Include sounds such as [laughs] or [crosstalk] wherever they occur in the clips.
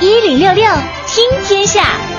一零六六听天下。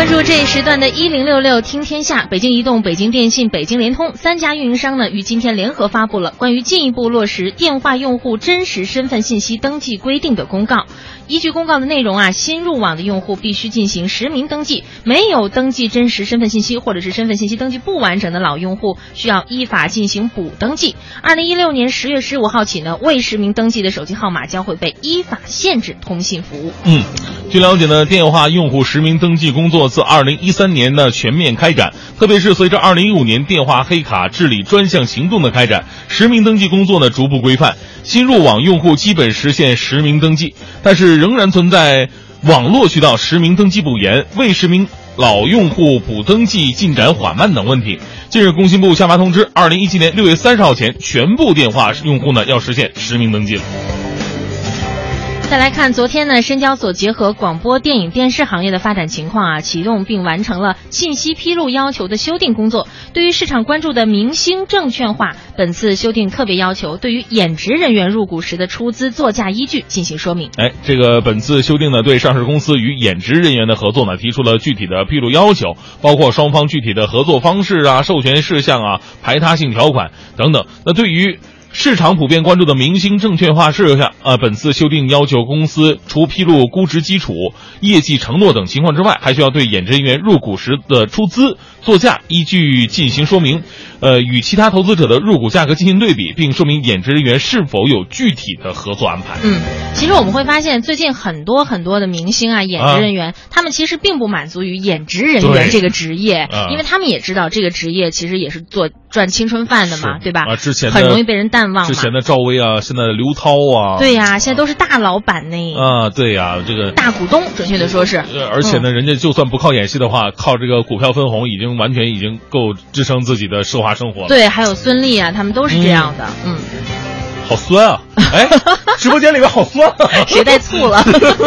关注这一时段的“一零六六听天下”。北京移动、北京电信、北京联通三家运营商呢，于今天联合发布了关于进一步落实电话用户真实身份信息登记规定的公告。依据公告的内容啊，新入网的用户必须进行实名登记，没有登记真实身份信息或者是身份信息登记不完整的老用户，需要依法进行补登记。二零一六年十月十五号起呢，未实名登记的手机号码将会被依法限制通信服务。嗯，据了解呢，电话用户实名登记工作自二零一三年呢全面开展，特别是随着二零一五年电话黑卡治理专项行动的开展，实名登记工作呢逐步规范，新入网用户基本实现实名登记，但是仍然存在网络渠道实名登记不严、未实名老用户补登记进展缓慢等问题。近日，工信部下发通知，二零一七年六月三十号前，全部电话用户呢要实现实名登记了。再来看昨天呢，深交所结合广播电影电视行业的发展情况啊，启动并完成了信息披露要求的修订工作。对于市场关注的明星证券化，本次修订特别要求对于演职人员入股时的出资作价依据进行说明。哎，这个本次修订呢，对上市公司与演职人员的合作呢，提出了具体的披露要求，包括双方具体的合作方式啊、授权事项啊、排他性条款等等。那对于市场普遍关注的明星证券化事项，呃，本次修订要求公司除披露估值基础、业绩承诺等情况之外，还需要对演职人员入股时的出资作价依据进行说明，呃，与其他投资者的入股价格进行对比，并说明演职人员是否有具体的合作安排。嗯，其实我们会发现，最近很多很多的明星啊、演职人员，他们其实并不满足于演职人员这个职业，啊。因为他们也知道这个职业其实也是做赚青春饭的嘛，对吧？啊，之前很容易被人淡忘。之前的赵薇啊，现在的刘涛啊，对呀、现在都是大老板呢，啊，对呀、这个大股东，准确的说是。呃，而且呢，人家就算不靠演戏的话，靠这个股票分红，已经完全已经够支撑自己的奢华生活了。，对，还有孙俪啊，他们都是这样的，嗯，好酸啊！[laughs] 哎，直播间里面好酸啊！[laughs] 谁带醋了？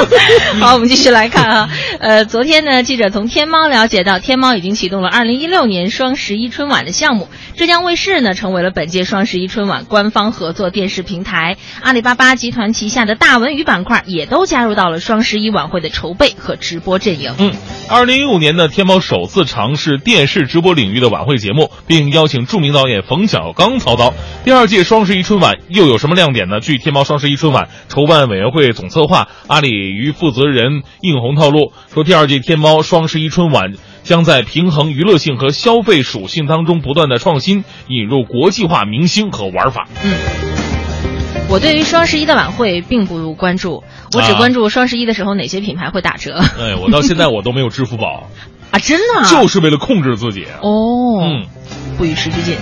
[laughs] 好，我们继续来看啊，呃，昨天呢，记者从天猫了解到，天猫已经启动了二零一六年双十一春晚的项目，浙江卫视呢成为了本届双十一春晚官方合作电视平台，阿里巴巴集团旗下的大文娱板块也都加入到了双十一晚会的筹备和直播阵营。嗯，二零一五年呢，天猫首次尝试电视直播领域的晚会节目，并邀请著名导演冯小刚操刀。第二届双十一春晚又有什么亮点呢？据天猫双十一春晚筹办委员会总策划阿里云负责人应红透露，说第二届天猫双十一春晚将在平衡娱乐性和消费属性当中不断的创新，引入国际化明星和玩法。嗯我对于双十一的晚会并不关注，我只啊关注双十一的时候哪些品牌会打折。哎，我到现在我都没有支付宝，[laughs] 啊，真的啊？就是为了控制自己。哦，嗯，不与时俱进。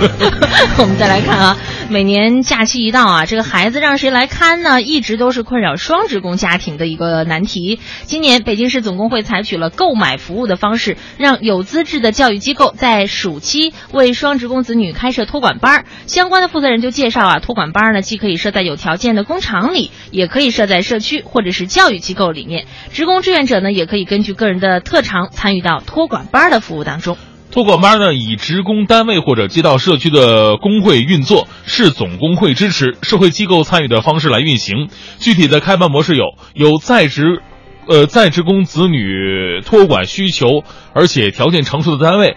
[laughs] 我们再来看啊，每年假期一到啊，这个孩子让谁来看呢？一直都是困扰双职工家庭的一个难题。今年北京市总工会采取了购买服务的方式，让有资质的教育机构在暑期为双职工子女开设托管班。相关的负责人就介绍啊，托管班呢，既可以设在有条件的工厂里，也可以设在社区或者是教育机构里面。职工志愿者呢，也可以根据个人的特长参与到托管班的服务当中。托管班呢，以职工单位或者街道社区的工会运作，市总工会支持，社会机构参与的方式来运行。具体的开办模式有：有在职，呃，在职工子女托管需求而且条件成熟的单位，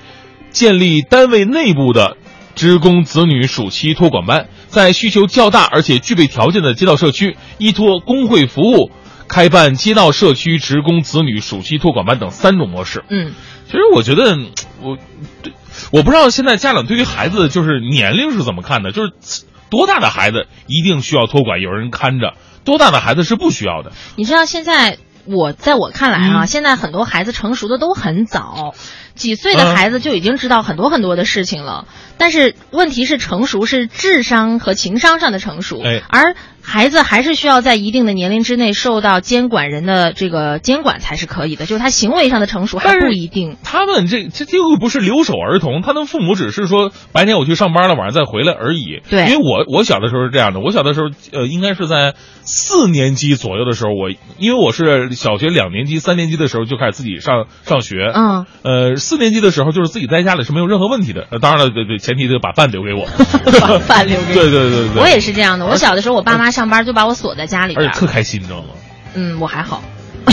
建立单位内部的职工子女暑期托管班；在需求较大而且具备条件的街道社区，依托工会服务。开办街道社区职工子女暑期托管班等三种模式。嗯。其实我觉得，我对我不知道现在家长对于孩子就是年龄是怎么看的，就是多大的孩子一定需要托管有人看着，多大的孩子是不需要的。你知道现在我在我看来啊，嗯现在很多孩子成熟的都很早，几岁的孩子就已经知道很多很多的事情了。但是问题是，成熟是智商和情商上的成熟，哎而孩子还是需要在一定的年龄之内受到监管人的这个监管才是可以的，就是他行为上的成熟还是不一定。他们这这这又不是留守儿童，他们父母只是说白天我去上班了，晚上再回来而已。对因为我我小的时候是这样的，我小的时候呃应该是在四年级左右的时候，我因为我是小学两年级、三年级的时候就开始自己上上学，嗯，呃四年级的时候，就是自己在家里是没有任何问题的。呃当然了，对对，前提得把饭留给我。[laughs] 把饭留给 [laughs] 对对对对，我也是这样的。我小的时候，我爸妈上班就把我锁在家里边且特开心，你知道吗？嗯，我还好。[laughs]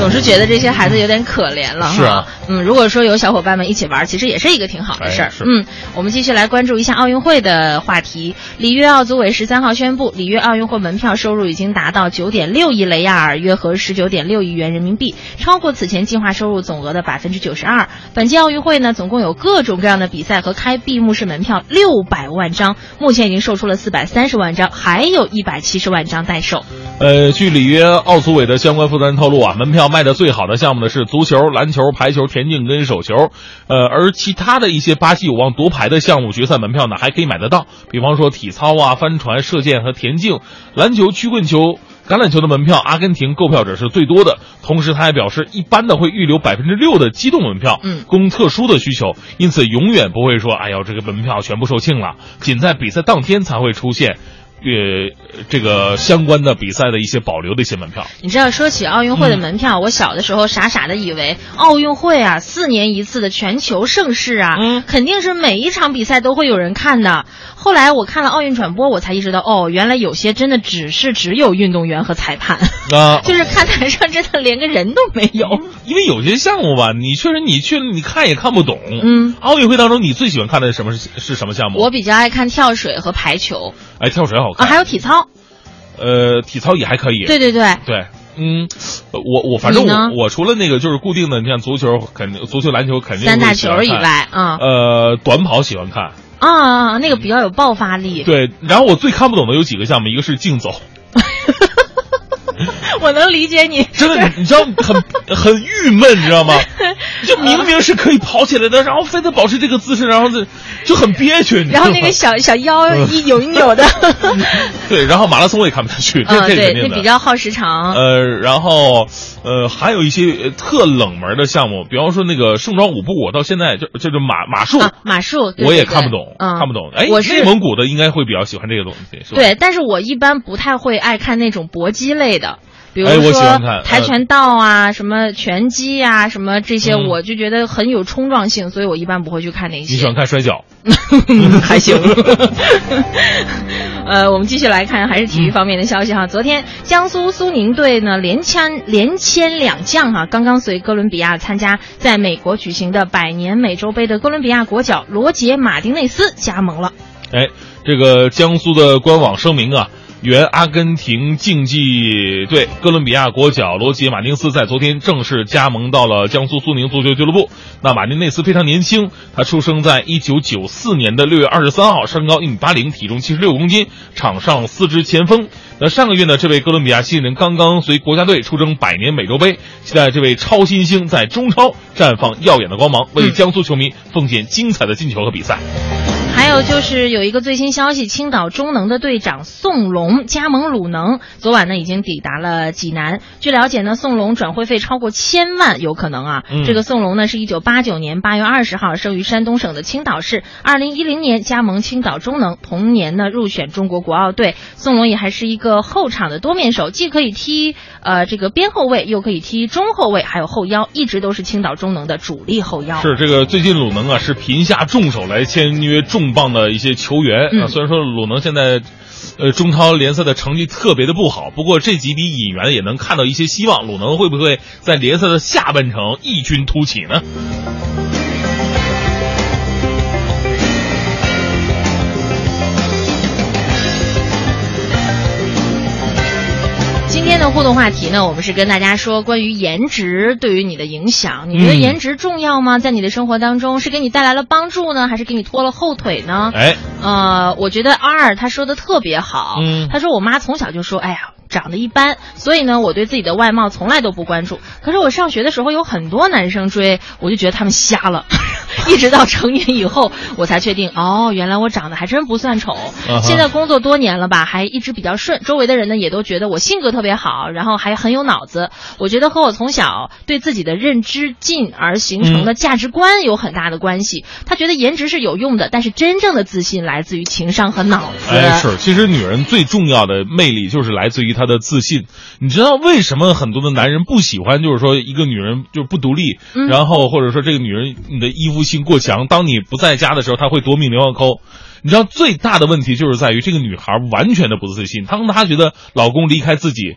总是觉得这些孩子有点可怜了哈。是啊嗯，如果说有小伙伴们一起玩，其实也是一个挺好的事儿。哎嗯，我们继续来关注一下奥运会的话题。里约奥组委十三号宣布，里约奥运会门票收入已经达到九点六亿雷亚尔，约合十九点六亿元人民币，超过此前计划收入总额的百分之九十二。本届奥运会呢，总共有各种各样的比赛和开闭幕式门票六百万张，目前已经售出了四百三十万张，还有一百七十万张待售。呃，据里约奥组委的相关负责人透露啊，门票卖的最好的项目呢是足球、篮球、排球、田径跟手球，呃，而其他的一些巴西有望夺牌的项目决赛门票呢还可以买得到，比方说体操啊、帆船、射箭和田径、篮球、曲棍球。橄榄球的门票，阿根廷购票者是最多的。同时，他还表示，一般的会预留百分之六的机动门票，嗯供特殊的需求，因此永远不会说，哎呦，这个门票全部售罄了，仅在比赛当天才会出现。呃，这个相关的比赛的一些保留的一些门票，你知道，说起奥运会的门票，我小的时候傻傻的以为奥运会啊，四年一次的全球盛事啊，嗯肯定是每一场比赛都会有人看的。后来我看了奥运转播，我才意识到，哦，原来有些真的只是只有运动员和裁判，啊，[laughs] 就是看台上真的连个人都没有。因为有些项目吧，你确实你去了你看也看不懂。嗯，奥运会当中你最喜欢看的是什么是是什么项目？我比较爱看跳水和排球哎，跳水好啊，看，还有体操。呃，体操也还可以。对对对，对，嗯，我我反正我我除了那个就是固定的，你像足球肯定足球篮球肯定三大球以，外啊呃，短跑喜欢看。啊，那个比较有爆发力。对，然后我最看不懂的有几个项目，一个是竞走，[laughs] [laughs] 我能理解你。真的，你知道很 [laughs] 很郁闷，你知道吗？[laughs] 就明明是可以跑起来的，然后非得保持这个姿势，然后就就很憋屈。然后那个小小腰一扭一扭的，对，然后马拉松我也看不下去，这嗯，对，这肯定的。那比较耗时长。呃，然后呃，还有一些呃特冷门的项目，比方说那个盛装舞步，我到现在就就是马马术，啊，马术对我也看不懂，嗯，看不懂。哎，我是内蒙古的应该会比较喜欢这个东西，是吧？对，但是我一般不太会爱看那种搏击类的。比如哎我喜说欢看跆拳道啊，什么拳击啊，什么这些，嗯我就觉得很有冲撞性，所以我一般不会去看那些。你喜欢看摔跤？[laughs] 还行。[laughs] 呃，我们继续来看，还是体育方面的消息哈。昨天江苏苏宁队呢连签连签两将哈，刚刚随哥伦比亚参加在美国举行的百年美洲杯的哥伦比亚国脚罗杰马丁内斯加盟了。哎，这个江苏的官网声明啊，原阿根廷竞技队哥伦比亚国脚罗杰·马丁斯在昨天正式加盟到了江苏苏宁足球俱乐部。那马丁内斯非常年轻，他出生在一九九四年的六月二十三号，身高一米八零，体重七十六公斤，场上司职前锋。那上个月呢，这位哥伦比亚新人刚刚随国家队出征百年美洲杯，期待这位超新星在中超绽放耀眼的光芒，为江苏球迷奉献精彩的进球和比赛。还有就是有一个最新消息，青岛中能的队长宋龙加盟鲁能，昨晚呢已经抵达了济南。据了解呢，宋龙转会费超过千万，有可能啊。嗯这个宋龙呢是一九八九年八月二十号生于山东省的青岛市，二零一零年加盟青岛中能，同年呢入选中国国奥队。宋龙也还是一个后场的多面手，既可以踢呃这个边后卫，又可以踢中后卫，还有后腰，一直都是青岛中能的主力后腰。是这个最近鲁能啊是频下重手来签约重磅的一些球员啊、嗯虽然说鲁能现在。呃，中超联赛的成绩特别的不好，不过这几笔引援也能看到一些希望。鲁能会不会在联赛的下半程异军突起呢？互动话题呢，我们是跟大家说关于颜值对于你的影响。你觉得嗯颜值重要吗？在你的生活当中，是给你带来了帮助呢，还是给你拖了后腿呢？哎，呃，我觉得二他说的特别好。嗯他说我妈从小就说，哎呀。长得一般，所以呢，我对自己的外貌从来都不关注。可是我上学的时候有很多男生追，我就觉得他们瞎了。[laughs] 一直到成年以后，我才确定，哦，原来我长得还真不算丑。现在工作多年了吧，还一直比较顺，周围的人呢也都觉得我性格特别好，然后还很有脑子。我觉得和我从小对自己的认知进而形成的价值观有很大的关系。他觉得颜值是有用的，但是真正的自信来自于情商和脑子。哎，是，其实女人最重要的魅力就是来自于她她的自信。你知道为什么很多的男人不喜欢，就是说一个女人就是不独立，嗯然后或者说这个女人你的依附性过强，当你不在家的时候，她会夺命连环扣。你知道最大的问题就是在于这个女孩完全的不自信，当她觉得老公离开自己。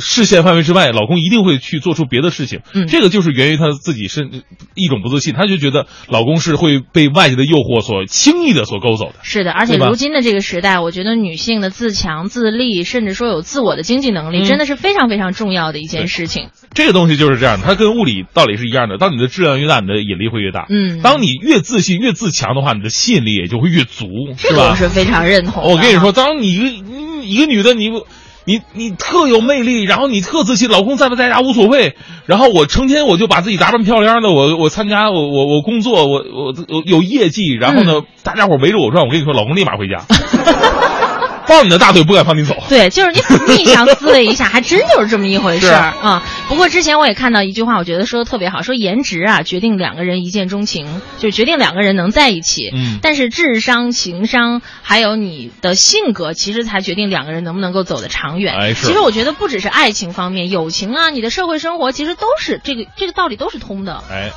视线范围之外，老公一定会去做出别的事情。嗯这个就是源于她自己身一种不自信，她就觉得老公是会被外界的诱惑所轻易的所勾走的。是的，而且如今的这个时代，我觉得女性的自强自立，甚至说有自我的经济能力，嗯真的是非常非常重要的一件事情。这个东西就是这样的，它跟物理道理是一样的。当你的质量越大，你的引力会越大。嗯当你越自信、越自强的话，你的吸引力也就会越足，是吧这个我？是非常认同。我跟你说，，当你一个你一个女的，你你你特有魅力，然后你特自信，老公在不在家无所谓，然后我成天我就把自己打扮漂亮的，我我参加我我我工作，我我我有业绩，然后呢，大家伙围着我转，我跟你说，老公立马回家，[laughs] 抱你的大腿不敢放你走。对，就是你逆向思维一下，[laughs] 还真就是这么一回事儿啊、不过之前我也看到一句话，我觉得说的特别好，说颜值啊决定两个人一见钟情，就决定两个人能在一起。嗯但是智商、情商还有你的性格，其实才决定两个人能不能够走得长远。其实我觉得不只是爱情方面，友情啊，你的社会生活其实都是这个这个道理都是通的。哎。